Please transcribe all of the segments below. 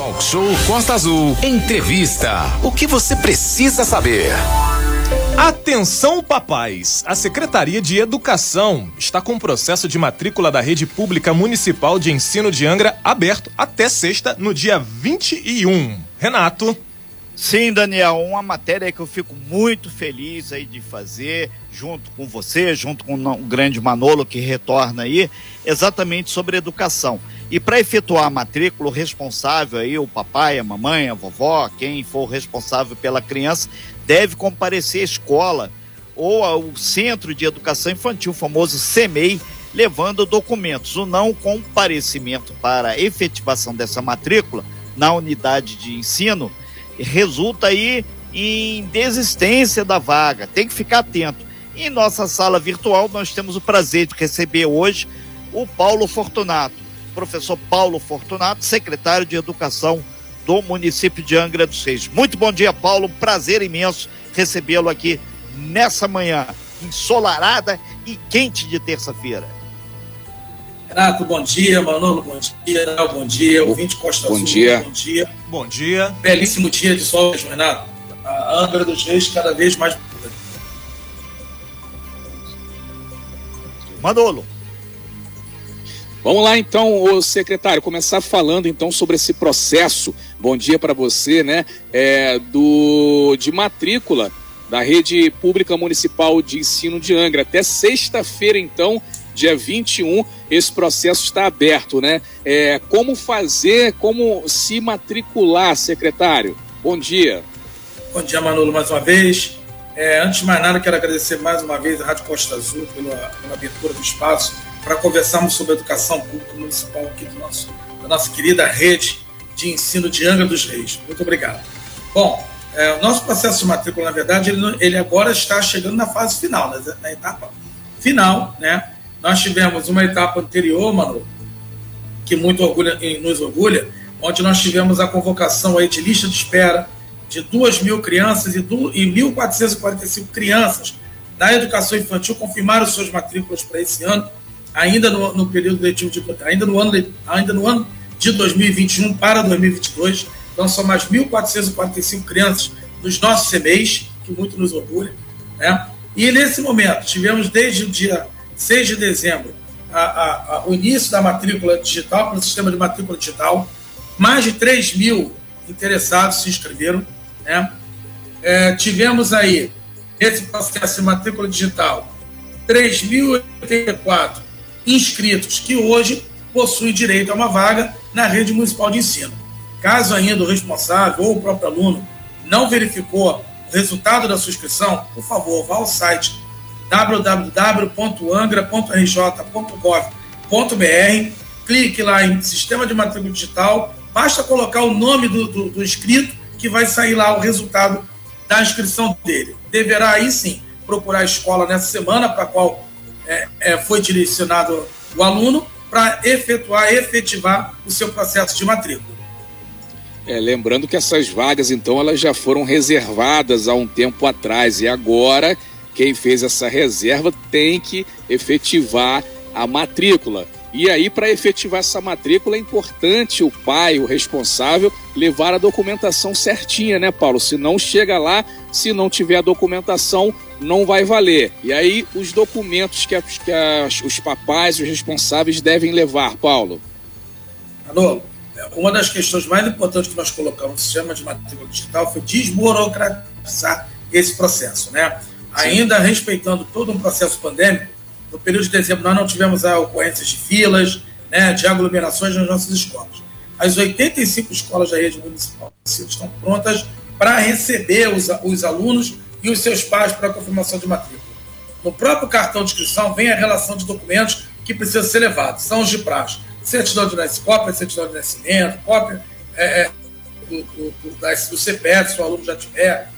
Talk Show Costa Azul. Entrevista. O que você precisa saber? Atenção, papais! A Secretaria de Educação está com o processo de matrícula da Rede Pública Municipal de Ensino de Angra aberto até sexta, no dia 21. Renato. Sim, Daniel, uma matéria que eu fico muito feliz aí de fazer, junto com você, junto com o grande Manolo que retorna aí, exatamente sobre educação. E para efetuar a matrícula, o responsável aí, o papai, a mamãe, a vovó, quem for responsável pela criança, deve comparecer à escola ou ao Centro de Educação Infantil, famoso CEMEI, levando documentos. O não comparecimento para efetivação dessa matrícula na unidade de ensino resulta aí em desistência da vaga. Tem que ficar atento. Em nossa sala virtual, nós temos o prazer de receber hoje o Paulo Fortunato, professor Paulo Fortunato, secretário de Educação do município de Angra dos Reis. Muito bom dia, Paulo. Prazer imenso recebê-lo aqui nessa manhã ensolarada e quente de terça-feira. Renato, bom dia. Manolo, bom dia. Bom dia. Ouvinte Costa bom Azul, dia. bom dia. Bom dia. Belíssimo dia de sol, Renato. A Angra dos Reis cada vez mais. Manolo. Vamos lá então, o secretário, começar falando então sobre esse processo. Bom dia para você, né? É, do de matrícula da rede pública municipal de ensino de Angra até sexta-feira então, dia 21, esse processo está aberto, né? É, como fazer, como se matricular, secretário? Bom dia. Bom dia, Manolo, mais uma vez. É, antes de mais nada, quero agradecer mais uma vez a Rádio Costa Azul pela, pela abertura do espaço para conversarmos sobre educação pública municipal aqui do nosso, da nossa querida rede de ensino de Angra dos Reis. Muito obrigado. Bom, é, o nosso processo de matrícula, na verdade, ele, ele agora está chegando na fase final, na, na etapa final, né? Nós tivemos uma etapa anterior, mano, que muito orgulha, nos orgulha, onde nós tivemos a convocação aí de lista de espera de 2 mil crianças e, e 1.445 crianças da educação infantil confirmaram suas matrículas para esse ano ainda no, no período letivo de ainda no ano ainda no ano de 2021 para 2022. Então são mais 1.445 crianças dos nossos CMEs, que muito nos orgulha, né? E nesse momento tivemos desde o dia 6 de dezembro a, a, a, o início da matrícula digital pelo sistema de matrícula digital. Mais de 3 mil interessados se inscreveram, né? É, tivemos aí esse processo de matrícula digital 3.084 inscritos que hoje possuem direito a uma vaga na rede municipal de ensino. Caso ainda o responsável ou o próprio aluno não verificou o resultado da sua inscrição, por favor, vá ao site www.angra.rj.gov.br, clique lá em Sistema de Matrícula Digital, basta colocar o nome do, do, do inscrito que vai sair lá o resultado da inscrição dele. Deverá aí sim procurar a escola nessa semana para qual é, é, foi direcionado o aluno para efetuar, efetivar o seu processo de matrícula. É, lembrando que essas vagas, então, elas já foram reservadas há um tempo atrás e agora quem fez essa reserva tem que efetivar a matrícula. E aí, para efetivar essa matrícula, é importante o pai, o responsável, levar a documentação certinha, né, Paulo? Se não chega lá, se não tiver a documentação, não vai valer. E aí, os documentos que, a, que a, os papais, os responsáveis devem levar, Paulo? Alô, uma das questões mais importantes que nós colocamos no sistema de matrícula digital foi desburocratizar esse processo, né? Sim. Ainda respeitando todo um processo pandêmico, no período de dezembro nós não tivemos ocorrências de filas, né, de aglomerações nas nossas escolas. As 85 escolas da rede municipal estão prontas para receber os, os alunos e os seus pais para a confirmação de matrícula. No próprio cartão de inscrição vem a relação de documentos que precisam ser levados. São os de praxe. Certidão de nascimento, cópia certidão de nascimento, cópia é, é do, do, do, do, CPF, se o aluno já tiver,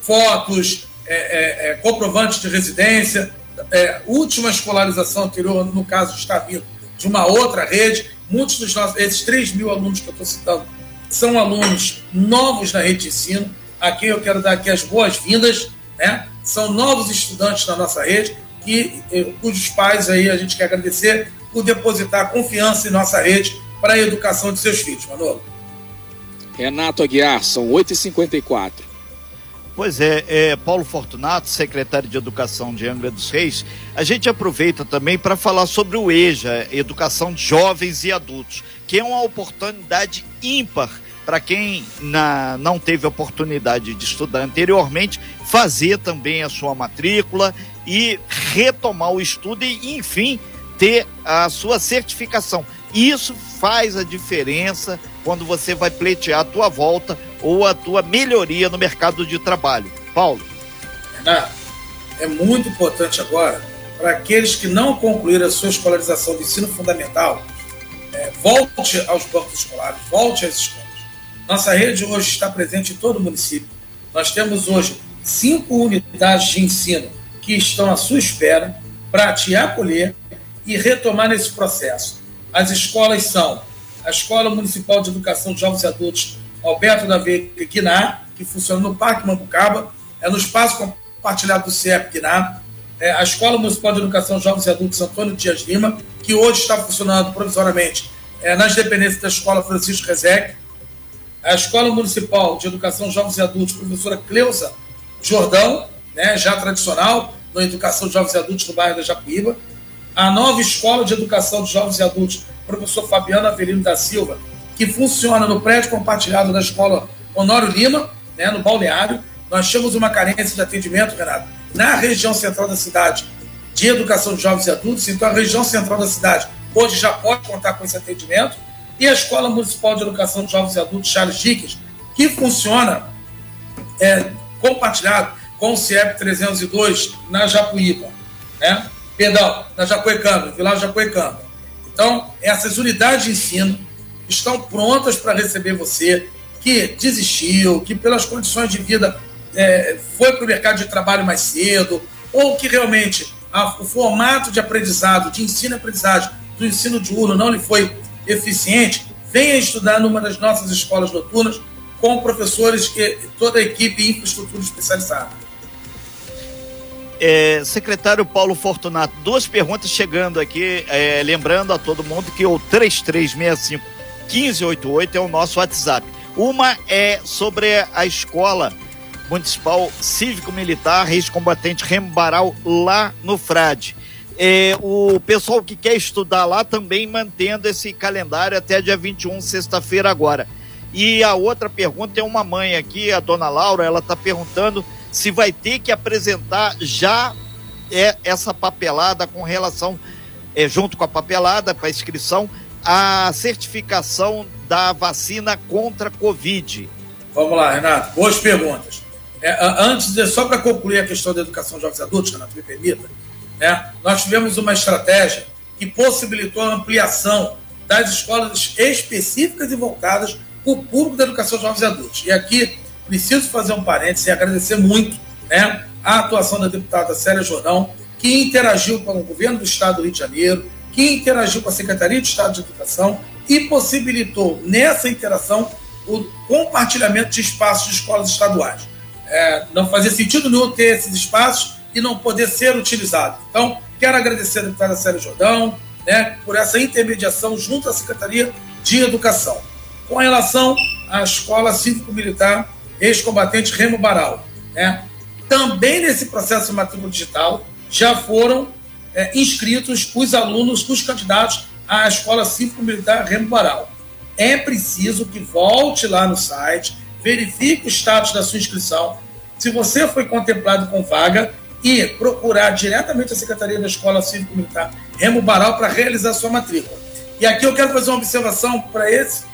fotos, é, é, é comprovantes de residência, é, última escolarização anterior, no caso, está vindo de uma outra rede. Muitos dos nossos, esses 3 mil alunos que eu estou citando, são alunos novos na rede de ensino, a quem eu quero dar aqui as boas-vindas, né? São novos estudantes na nossa rede, que, eh, cujos pais aí a gente quer agradecer por depositar confiança em nossa rede para a educação de seus filhos, Manolo. Renato Aguiar, são 8h54. Pois é, é, Paulo Fortunato, secretário de Educação de Angra dos Reis, a gente aproveita também para falar sobre o EJA, Educação de Jovens e Adultos, que é uma oportunidade ímpar para quem na, não teve oportunidade de estudar anteriormente, fazer também a sua matrícula e retomar o estudo e, enfim, ter a sua certificação. Isso faz a diferença quando você vai pleitear a tua volta ou a tua melhoria no mercado de trabalho. Paulo. Renato, é muito importante agora para aqueles que não concluíram a sua escolarização de ensino fundamental, é, volte aos bancos escolares, volte às escolas. Nossa rede hoje está presente em todo o município. Nós temos hoje cinco unidades de ensino que estão à sua espera para te acolher e retomar nesse processo. As escolas são a Escola Municipal de Educação de Jovens e Adultos Alberto da Veiga Quiná, que funciona no Parque Mambucaba, é no espaço compartilhado do CIEP Quiná, é a Escola Municipal de Educação de Jovens e Adultos Antônio Dias Lima, que hoje está funcionando provisoriamente é, nas dependências da Escola Francisco Rezec, a Escola Municipal de Educação Jovens e Adultos, professora Cleusa Jordão, né, já tradicional, na Educação de Jovens e Adultos no bairro da Japuíba, a nova Escola de Educação de Jovens e Adultos, professor Fabiano Avelino da Silva, que funciona no prédio compartilhado da Escola Honório Lima, né, no Balneário. Nós temos uma carência de atendimento, Renato, na região central da cidade, de educação de jovens e adultos. Então, a região central da cidade hoje já pode contar com esse atendimento. E a Escola Municipal de Educação de Jovens e Adultos, Charles Dickens, que funciona é, compartilhado com o CIEP 302 na Japuíba. Né? perdão, na Jacuecanga, Vila Jacuecanga. Então, essas unidades de ensino estão prontas para receber você que desistiu, que pelas condições de vida é, foi para o mercado de trabalho mais cedo, ou que realmente a, o formato de aprendizado, de ensino e aprendizagem do ensino diurno não lhe foi eficiente, venha estudar numa das nossas escolas noturnas com professores e toda a equipe e infraestrutura especializada. É, secretário Paulo Fortunato, duas perguntas chegando aqui, é, lembrando a todo mundo que o 3365 1588 é o nosso WhatsApp. Uma é sobre a escola municipal cívico-militar Reis Combatente Remo Baral lá no Frade. É, o pessoal que quer estudar lá também mantendo esse calendário até dia 21, sexta-feira agora. E a outra pergunta é uma mãe aqui, a dona Laura, ela está perguntando se vai ter que apresentar já é, essa papelada com relação, é, junto com a papelada para inscrição, a certificação da vacina contra a Covid. Vamos lá, Renato. Boas perguntas. É, antes, só para concluir a questão da educação de jovens adultos, Renato, me permita, né, nós tivemos uma estratégia que possibilitou a ampliação das escolas específicas e voltadas para o público da educação de jovens adultos. E aqui preciso fazer um parênteses e agradecer muito né, a atuação da deputada Célia Jordão, que interagiu com o governo do Estado do Rio de Janeiro, que interagiu com a Secretaria de Estado de Educação e possibilitou nessa interação o compartilhamento de espaços de escolas estaduais. É, não fazia sentido nenhum ter esses espaços e não poder ser utilizado. Então, quero agradecer a deputada Célia Jordão né, por essa intermediação junto à Secretaria de Educação. Com relação à Escola Cívico-Militar ex-combatente Remo Baral. Né? Também nesse processo de matrícula digital já foram é, inscritos os alunos, os candidatos à Escola Cívico-Militar Remo Baral. É preciso que volte lá no site, verifique o status da sua inscrição. Se você foi contemplado com vaga, e procurar diretamente a Secretaria da Escola Cívico-Militar Remo Baral para realizar sua matrícula. E aqui eu quero fazer uma observação para esse,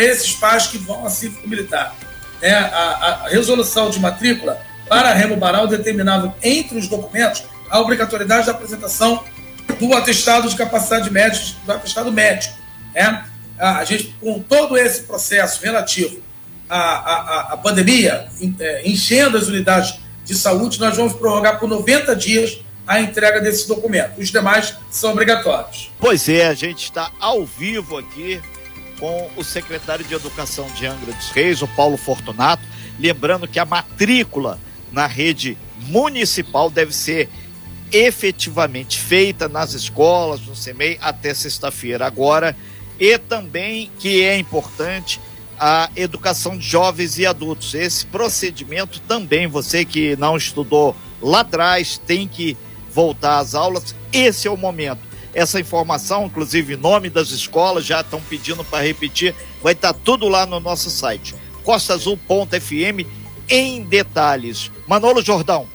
esses pais que vão a Cívico-Militar é, a, a resolução de matrícula para Remo Baral determinava, entre os documentos, a obrigatoriedade da apresentação do atestado de capacidade médica, do atestado médico. Né? A gente, com todo esse processo relativo à, à, à pandemia, é, enchendo as unidades de saúde, nós vamos prorrogar por 90 dias a entrega desse documento. Os demais são obrigatórios. Pois é, a gente está ao vivo aqui com o secretário de Educação de Angra dos Reis, o Paulo Fortunato. Lembrando que a matrícula na rede municipal deve ser efetivamente feita nas escolas, no CEMEI, até sexta-feira agora. E também, que é importante, a educação de jovens e adultos. Esse procedimento também, você que não estudou lá atrás, tem que voltar às aulas. Esse é o momento. Essa informação, inclusive nome das escolas, já estão pedindo para repetir, vai estar tá tudo lá no nosso site. costaazul.fm em detalhes. Manolo Jordão.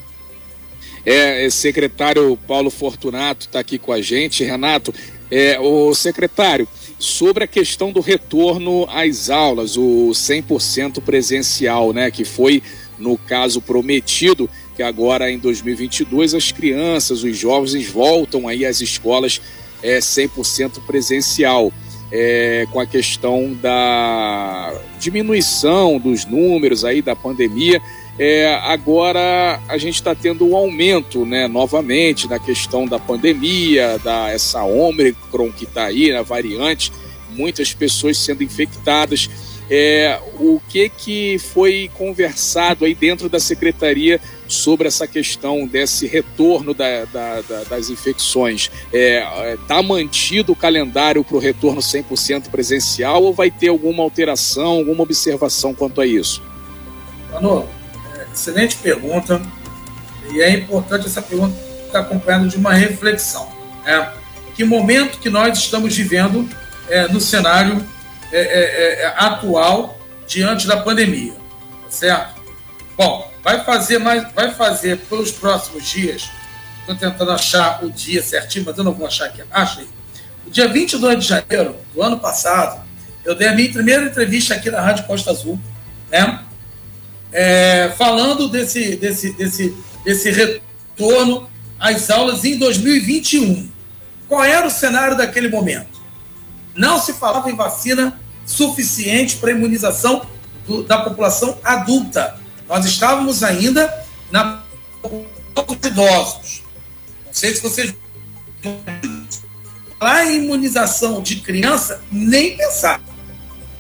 É, é secretário Paulo Fortunato está aqui com a gente. Renato, é, o secretário, sobre a questão do retorno às aulas, o 100% presencial, né, que foi no caso prometido, que agora em 2022 as crianças, os jovens voltam aí às escolas é, 100% presencial. É, com a questão da diminuição dos números aí da pandemia, é, agora a gente está tendo um aumento, né, novamente, na questão da pandemia, da essa Omicron que está aí, a variante, muitas pessoas sendo infectadas. É, o que, que foi conversado aí dentro da secretaria sobre essa questão desse retorno da, da, da, das infecções? Está é, tá mantido o calendário para o retorno 100% presencial ou vai ter alguma alteração, alguma observação quanto a isso? Manolo, Excelente pergunta. E é importante essa pergunta estar acompanhada de uma reflexão. Né? Que momento que nós estamos vivendo é, no cenário é, é, é atual diante da pandemia, tá certo? Bom, vai fazer mais, vai fazer pelos próximos dias. Estou tentando achar o dia certinho, mas eu não vou achar aqui. Achei. O dia 22 de janeiro do ano passado, eu dei a minha primeira entrevista aqui na Rádio Costa Azul, né? É, falando desse, desse, desse, desse retorno às aulas em 2021. Qual era o cenário daquele momento? Não se falava em vacina suficiente para imunização do, da população adulta. Nós estávamos ainda na idosos. Não sei se vocês em imunização de criança, nem pensar.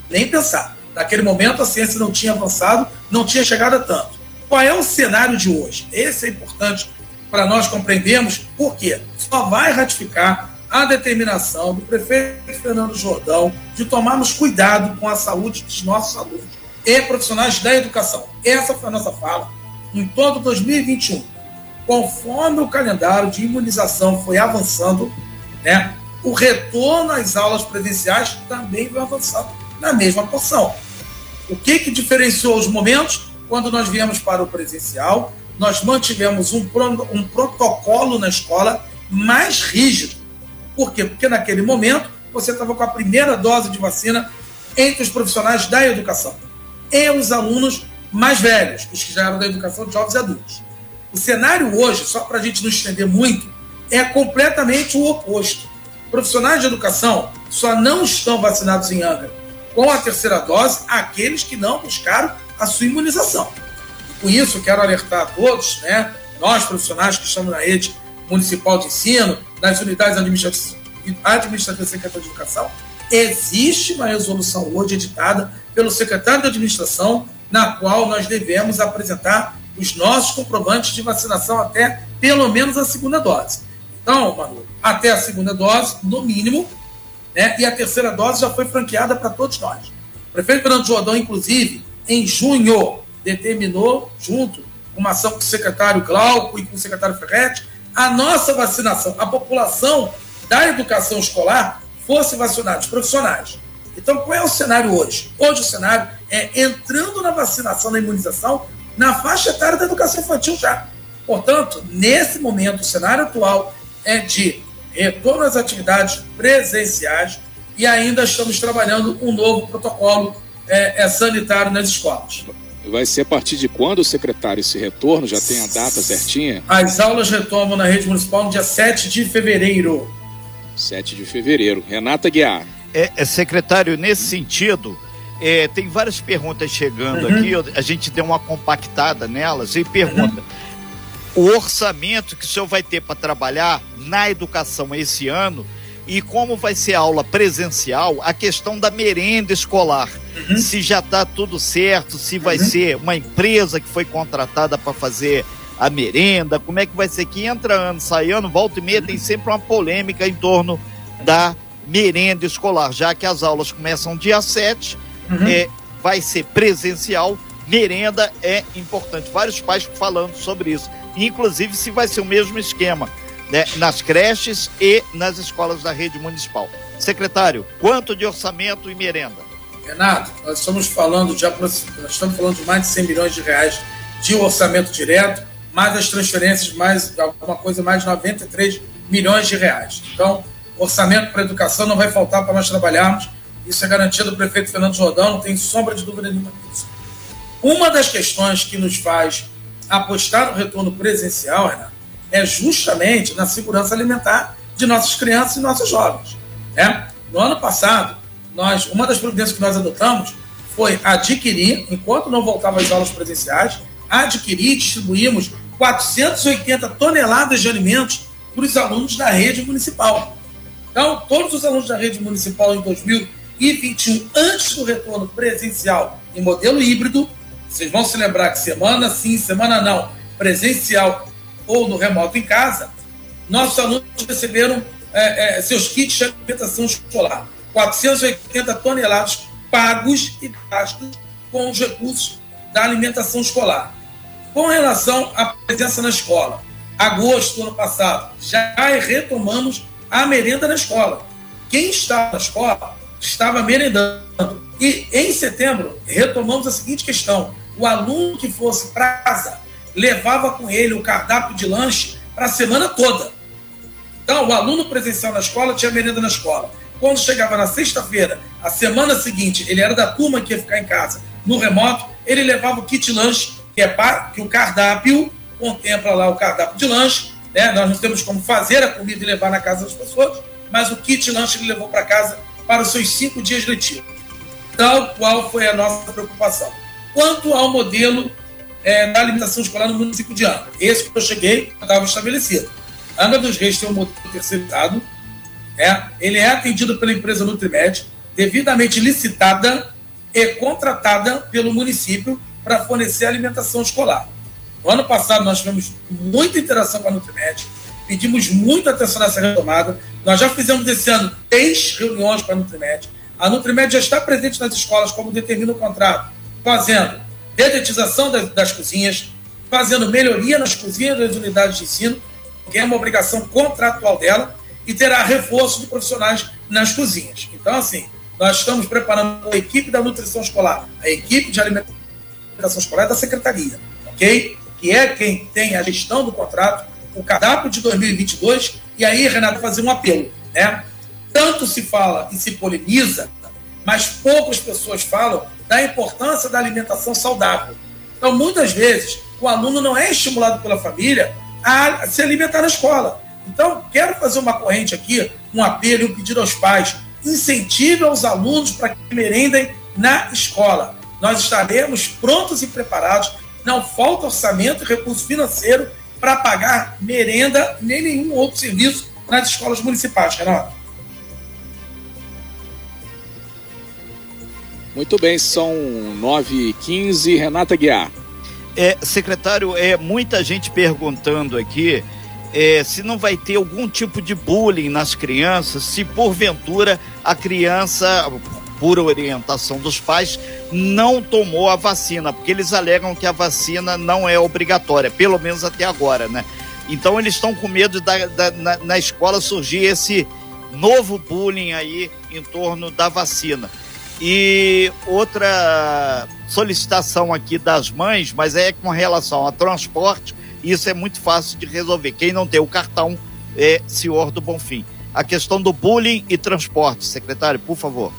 Nem pensar. Naquele momento, a ciência não tinha avançado, não tinha chegado a tanto. Qual é o cenário de hoje? Esse é importante para nós compreendermos por quê. Só vai ratificar a determinação do prefeito Fernando Jordão de tomarmos cuidado com a saúde dos nossos alunos e profissionais da educação. Essa foi a nossa fala em todo 2021. Conforme o calendário de imunização foi avançando, né, o retorno às aulas presenciais também vai avançando na mesma porção. O que, que diferenciou os momentos? Quando nós viemos para o presencial, nós mantivemos um, um protocolo na escola mais rígido. Por quê? Porque naquele momento você estava com a primeira dose de vacina entre os profissionais da educação e os alunos mais velhos, os que já eram da educação de jovens e adultos. O cenário hoje, só para a gente não estender muito, é completamente o oposto. Profissionais de educação só não estão vacinados em Angra com a terceira dose aqueles que não buscaram a sua imunização. Com isso, quero alertar a todos, né, nós profissionais que estamos na rede municipal de ensino, nas unidades administrativas, administrativas da Secretaria de Educação, existe uma resolução hoje editada pelo secretário de Administração, na qual nós devemos apresentar os nossos comprovantes de vacinação até pelo menos a segunda dose. Então, Manu, até a segunda dose, no mínimo, né? e a terceira dose já foi franqueada para todos nós. O prefeito Fernando Jordão, inclusive, em junho, determinou, junto com uma ação com o secretário Glauco e com o secretário Ferretti, a nossa vacinação, a população da educação escolar fosse vacinada, os profissionais. Então, qual é o cenário hoje? Hoje o cenário é entrando na vacinação, na imunização, na faixa etária da educação infantil já. Portanto, nesse momento, o cenário atual é de retorno às atividades presenciais e ainda estamos trabalhando um novo protocolo é, é, sanitário nas escolas. Vai ser a partir de quando, secretário, esse retorno? Já tem a data certinha? As aulas retomam na rede municipal no dia 7 de fevereiro. 7 de fevereiro. Renata Guiar. É, é secretário, nesse sentido, é, tem várias perguntas chegando uhum. aqui, a gente deu uma compactada nelas e pergunta. Uhum o orçamento que o senhor vai ter para trabalhar na educação esse ano e como vai ser a aula presencial, a questão da merenda escolar. Uhum. Se já está tudo certo, se vai uhum. ser uma empresa que foi contratada para fazer a merenda, como é que vai ser que entra ano, sai ano, volta e meia, tem sempre uma polêmica em torno da merenda escolar, já que as aulas começam dia 7, uhum. é, vai ser presencial, merenda é importante. Vários pais falando sobre isso. Inclusive se vai ser o mesmo esquema né, nas creches e nas escolas da rede municipal. Secretário, quanto de orçamento e merenda? Renato, nós estamos falando de nós estamos falando de mais de 100 milhões de reais de orçamento direto, mais as transferências, mais alguma coisa mais de 93 milhões de reais. Então, orçamento para educação não vai faltar para nós trabalharmos. Isso é garantia do prefeito Fernando Jordão, não tem sombra de dúvida nenhuma disso. Uma das questões que nos faz apostar no retorno presencial, Renato, é justamente na segurança alimentar de nossas crianças e nossos jovens. Né? No ano passado, nós, uma das providências que nós adotamos foi adquirir, enquanto não voltavam as aulas presenciais, adquirir e distribuímos 480 toneladas de alimentos para os alunos da rede municipal. Então, todos os alunos da rede municipal em 2021, antes do retorno presencial em modelo híbrido, vocês vão se lembrar que semana sim, semana não, presencial ou no remoto em casa, nossos alunos receberam é, é, seus kits de alimentação escolar. 480 toneladas pagos e gastos com os recursos da alimentação escolar. Com relação à presença na escola, agosto do ano passado, já retomamos a merenda na escola. Quem estava na escola estava merendando. E em setembro, retomamos a seguinte questão: o aluno que fosse para casa levava com ele o cardápio de lanche para a semana toda. Então, o aluno presencial na escola tinha merenda na escola. Quando chegava na sexta-feira, a semana seguinte, ele era da turma que ia ficar em casa no remoto, ele levava o kit lanche, que é para, que o cardápio contempla lá o cardápio de lanche. Né? Nós não temos como fazer a comida e levar na casa das pessoas, mas o kit lanche ele levou para casa para os seus cinco dias letivos. Tal qual foi a nossa preocupação. Quanto ao modelo é, da alimentação escolar no município de Angra. Esse que eu cheguei estava estabelecido. Angra dos Reis tem um modelo terceirizado, é, ele é atendido pela empresa Nutrimed, devidamente licitada e contratada pelo município para fornecer alimentação escolar. No ano passado, nós tivemos muita interação com a Nutrimed, pedimos muita atenção nessa retomada. Nós já fizemos esse ano três reuniões com a Nutrimed. A Nutrimed já está presente nas escolas, como determina o contrato, fazendo dedetização das, das cozinhas, fazendo melhoria nas cozinhas das unidades de ensino, que é uma obrigação contratual dela, e terá reforço de profissionais nas cozinhas. Então, assim, nós estamos preparando a equipe da nutrição escolar, a equipe de alimentação escolar da secretaria, ok? Que é quem tem a gestão do contrato, o cardápio de 2022, e aí, Renato, fazer um apelo, né? Tanto se fala e se polemiza, mas poucas pessoas falam da importância da alimentação saudável. Então, muitas vezes, o aluno não é estimulado pela família a se alimentar na escola. Então, quero fazer uma corrente aqui, um apelo e um pedido aos pais. Incentive aos alunos para que merendem na escola. Nós estaremos prontos e preparados. Não falta orçamento e recurso financeiro para pagar merenda nem nenhum outro serviço nas escolas municipais, Renato. Muito bem, são 9h15. Renata Guiar. É, secretário, é muita gente perguntando aqui é, se não vai ter algum tipo de bullying nas crianças, se porventura a criança, por orientação dos pais, não tomou a vacina, porque eles alegam que a vacina não é obrigatória, pelo menos até agora, né? Então eles estão com medo da, da na, na escola surgir esse novo bullying aí em torno da vacina. E outra solicitação aqui das mães, mas é com relação a transporte, isso é muito fácil de resolver. Quem não tem o cartão é senhor do Bonfim. A questão do bullying e transporte, secretário, por favor.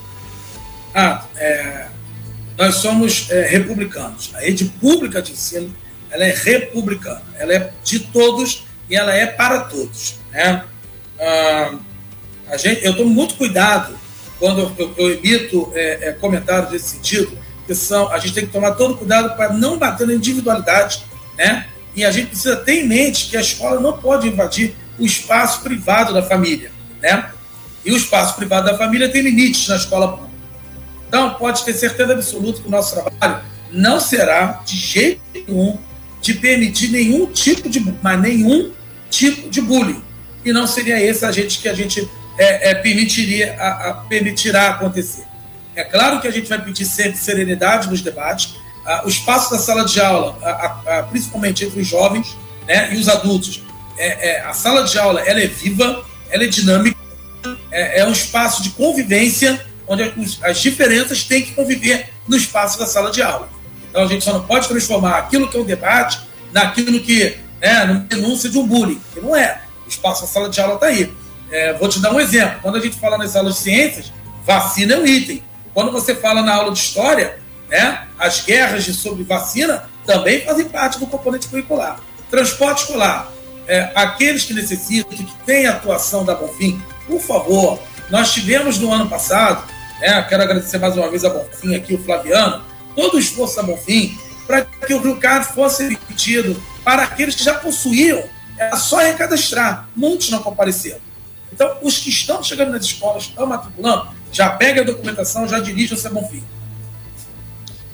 Ah, é, nós somos é, republicanos. A rede pública de ensino ela é republicana. Ela é de todos e ela é para todos. Né? Ah, a gente, eu tomo muito cuidado quando eu, eu, emito é, é, comentários desse sentido, que são, a gente tem que tomar todo cuidado para não bater na individualidade, né? E a gente precisa ter em mente que a escola não pode invadir o espaço privado da família, né? E o espaço privado da família tem limites na escola pública. Então, pode ter certeza absoluta que o nosso trabalho não será, de jeito nenhum, de permitir nenhum tipo de, mas nenhum tipo de bullying. E não seria esse a gente que a gente é, é, permitiria, a, a, permitirá acontecer. É claro que a gente vai pedir sempre serenidade nos debates. Ah, o espaço da sala de aula, principalmente entre os jovens né, e os adultos, é, é, a sala de aula ela é viva, ela é dinâmica, é, é um espaço de convivência onde as diferenças têm que conviver no espaço da sala de aula. Então a gente só não pode transformar aquilo que é um debate naquilo que né, denúncia de um bullying, que não é. O espaço da sala de aula está aí. É, vou te dar um exemplo. Quando a gente fala nas aulas de ciências, vacina é um item. Quando você fala na aula de história, né, as guerras de sobre vacina também fazem parte do componente curricular. Transporte escolar. É, aqueles que necessitam, que têm atuação da Bonfim, por favor, nós tivemos no ano passado, né, quero agradecer mais uma vez a Bonfim aqui, o Flaviano, todo o esforço da Bonfim para que o Rio Card fosse emitido para aqueles que já possuíam, era só recadastrar. Muitos não compareceram. Então, os que estão chegando nas escolas, estão matriculando, já pega a documentação, já dirige o seu Bonfim.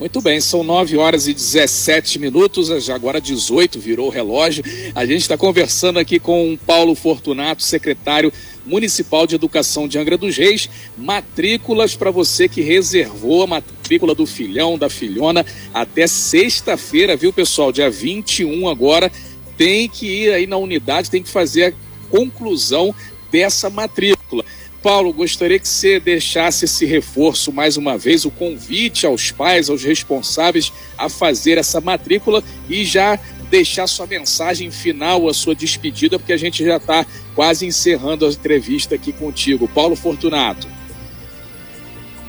Muito bem, são 9 horas e 17 minutos, agora 18 virou o relógio. A gente está conversando aqui com Paulo Fortunato, secretário municipal de educação de Angra dos Reis. Matrículas para você que reservou a matrícula do filhão, da filhona, até sexta-feira, viu, pessoal? Dia 21 agora. Tem que ir aí na unidade, tem que fazer a conclusão dessa matrícula. Paulo, gostaria que você deixasse esse reforço mais uma vez, o convite aos pais, aos responsáveis a fazer essa matrícula e já deixar sua mensagem final, a sua despedida, porque a gente já está quase encerrando a entrevista aqui contigo. Paulo Fortunato.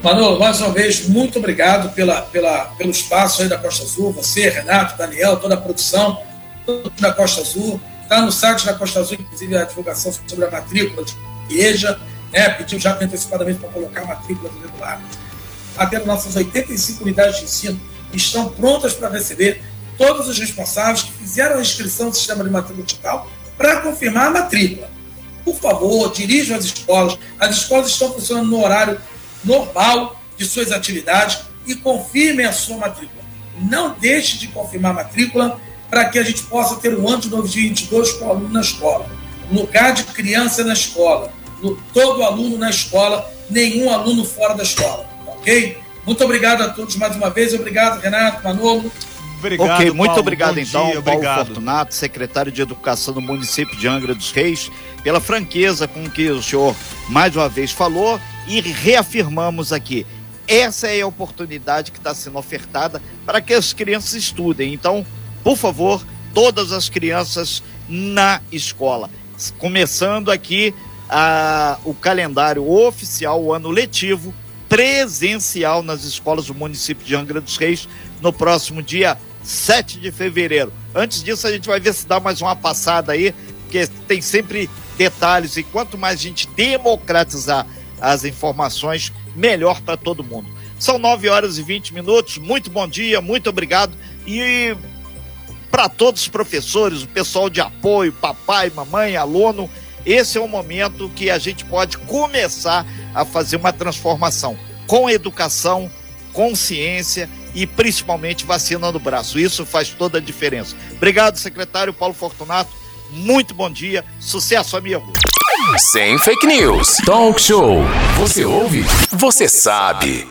Manolo, mais uma vez, muito obrigado pela, pela, pelo espaço aí da Costa Azul, você, Renato, Daniel, toda a produção da Costa Azul. Está no site da Costa Azul, inclusive, a divulgação sobre a matrícula de igreja né, pediu já antecipadamente para colocar a matrícula do regular. Até nossas 85 unidades de ensino estão prontas para receber todos os responsáveis que fizeram a inscrição no sistema de matrícula digital para confirmar a matrícula. Por favor, dirijam as escolas. As escolas estão funcionando no horário normal de suas atividades e confirmem a sua matrícula. Não deixe de confirmar a matrícula para que a gente possa ter um ano de 2022 com o aluno na escola. Lugar de criança na escola no, todo aluno na escola, nenhum aluno fora da escola, ok? Muito obrigado a todos mais uma vez, obrigado Renato, Manolo. Obrigado, ok, muito Paulo, obrigado então, dia, Paulo obrigado. Fortunato, secretário de Educação do município de Angra dos Reis, pela franqueza com que o senhor mais uma vez falou e reafirmamos aqui. Essa é a oportunidade que está sendo ofertada para que as crianças estudem. Então, por favor, todas as crianças na escola. Começando aqui a, o calendário oficial, o ano letivo, presencial nas escolas do município de Angra dos Reis, no próximo dia 7 de fevereiro. Antes disso, a gente vai ver se dá mais uma passada aí, porque tem sempre detalhes, e quanto mais a gente democratizar as informações, melhor para todo mundo. São 9 horas e 20 minutos. Muito bom dia, muito obrigado. E para todos os professores, o pessoal de apoio, papai, mamãe, aluno, esse é o momento que a gente pode começar a fazer uma transformação com educação, com ciência e principalmente vacina no braço. Isso faz toda a diferença. Obrigado, secretário Paulo Fortunato. Muito bom dia. Sucesso, amigo. Sem fake news. Talk show. Você ouve? Você sabe.